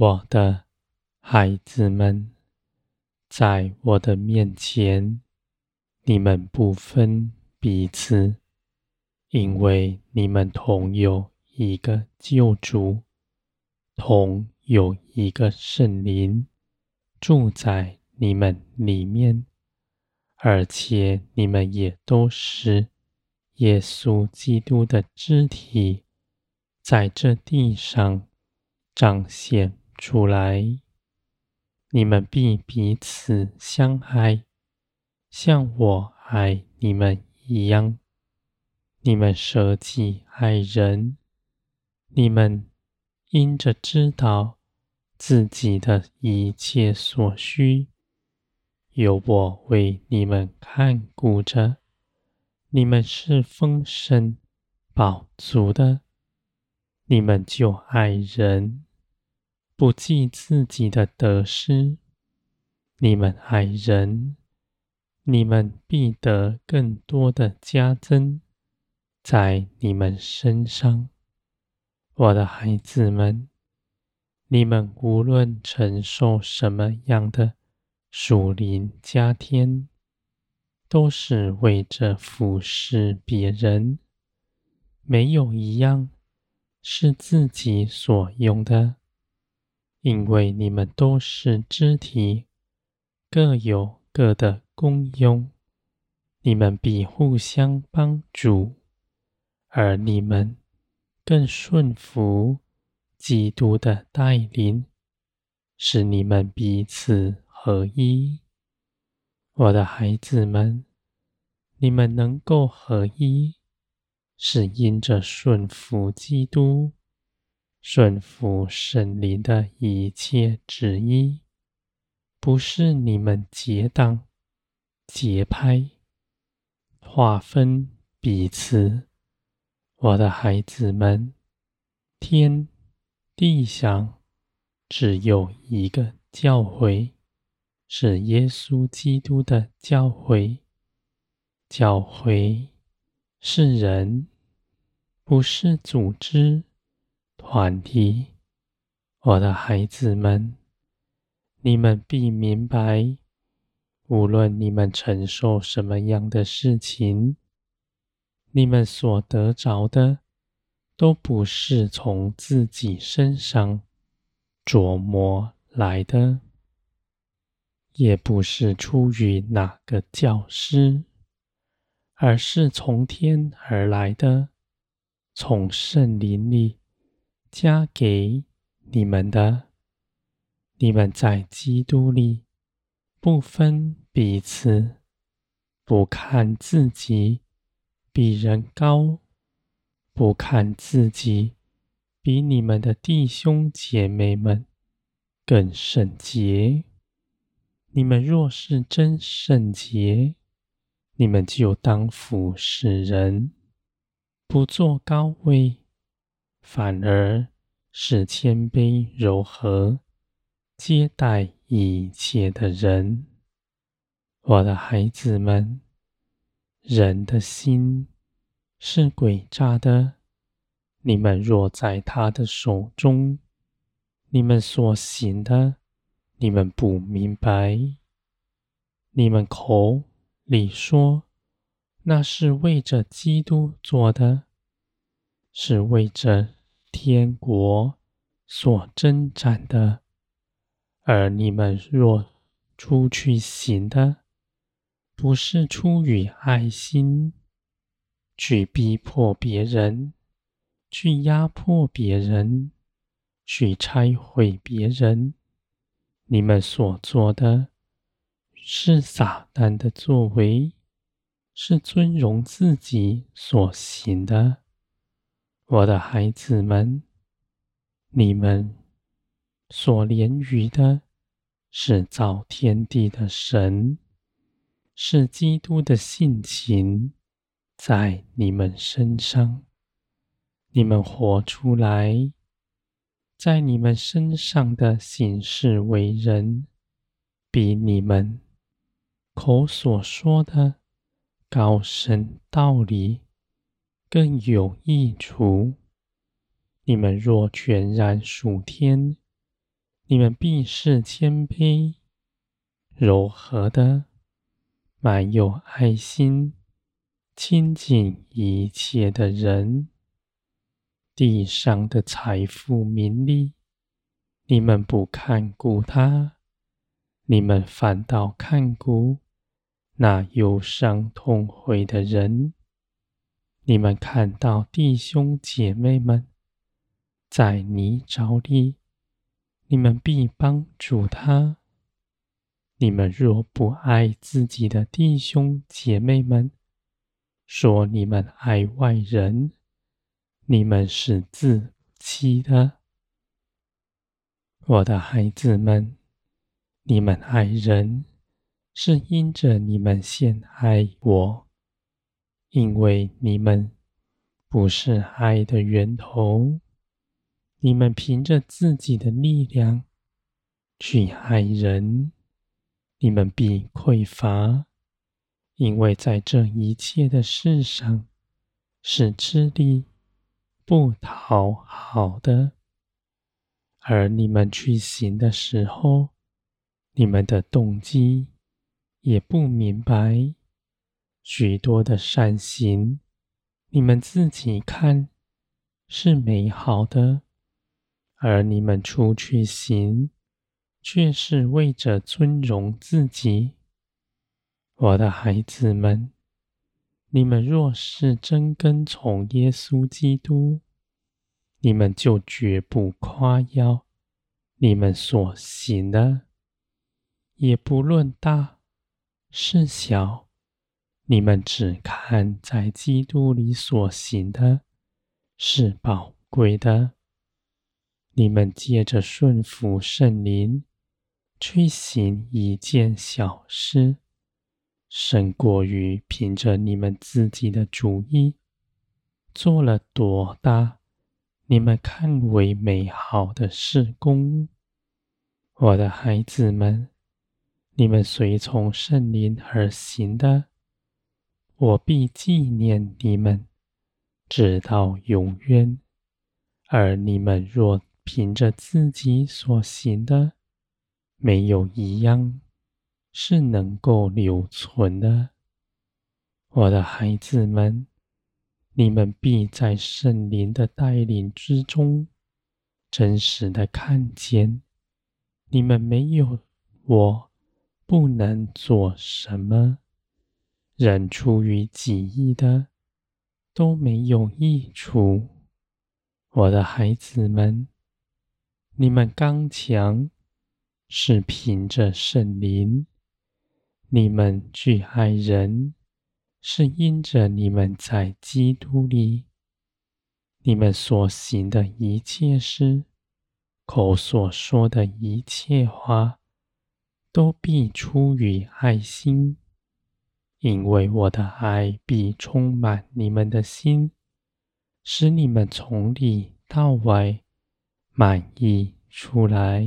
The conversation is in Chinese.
我的孩子们，在我的面前，你们不分彼此，因为你们同有一个救主，同有一个圣灵住在你们里面，而且你们也都是耶稣基督的肢体，在这地上彰显出来。你们必彼此相爱，像我爱你们一样。你们舍己爱人，你们因着知道自己的一切所需，有我为你们看顾着，你们是丰盛饱足的。你们就爱人，不计自己的得失。你们爱人，你们必得更多的加增在你们身上。我的孩子们，你们无论承受什么样的属灵加添，都是为着服侍别人，没有一样。是自己所用的，因为你们都是肢体，各有各的功用，你们必互相帮助，而你们更顺服基督的带领，使你们彼此合一。我的孩子们，你们能够合一。是因着顺服基督，顺服圣灵的一切旨意，不是你们结党、结派、划分彼此。我的孩子们，天地上只有一个教会，是耶稣基督的教会。教会是人。不是组织团体，我的孩子们，你们必明白，无论你们承受什么样的事情，你们所得着的，都不是从自己身上琢磨来的，也不是出于哪个教师，而是从天而来的。从圣灵里加给你们的，你们在基督里不分彼此，不看自己比人高，不看自己比你们的弟兄姐妹们更圣洁。你们若是真圣洁，你们就当服侍人。不坐高位，反而是谦卑柔和，接待一切的人。我的孩子们，人的心是诡诈的。你们若在他的手中，你们所行的，你们不明白。你们口里说。那是为着基督做的，是为着天国所征战的。而你们若出去行的，不是出于爱心，去逼迫别人，去压迫别人，去拆毁别人，你们所做的，是撒旦的作为。是尊荣自己所行的，我的孩子们，你们所连于的，是造天地的神，是基督的性情在你们身上，你们活出来，在你们身上的行事为人，比你们口所说的。高深道理更有益处。你们若全然属天，你们必是谦卑、柔和的，满有爱心、亲近一切的人。地上的财富、名利，你们不看顾它，你们反倒看顾那忧伤痛悔的人。你们看到弟兄姐妹们在泥沼里，你们必帮助他。你们若不爱自己的弟兄姐妹们，说你们爱外人。你们是自欺的，我的孩子们，你们爱人，是因着你们先爱我，因为你们不是爱的源头，你们凭着自己的力量去爱人，你们必匮乏，因为在这一切的事上是吃力。不讨好的，而你们去行的时候，你们的动机也不明白。许多的善行，你们自己看是美好的，而你们出去行，却是为着尊荣自己。我的孩子们。你们若是真跟从耶稣基督，你们就绝不夸耀你们所行的，也不论大是小，你们只看在基督里所行的是宝贵的。你们借着顺服圣灵去行一件小事。胜过于凭着你们自己的主意做了多大你们看为美好的事工，我的孩子们，你们随从圣灵而行的，我必纪念你们，直到永远；而你们若凭着自己所行的，没有一样。是能够留存的，我的孩子们，你们必在圣灵的带领之中，真实的看见，你们没有我不能做什么。人出于己意的，都没有益处。我的孩子们，你们刚强，是凭着圣灵。你们去爱人，是因着你们在基督里，你们所行的一切事，口所说的一切话，都必出于爱心，因为我的爱必充满你们的心，使你们从里到外满意出来。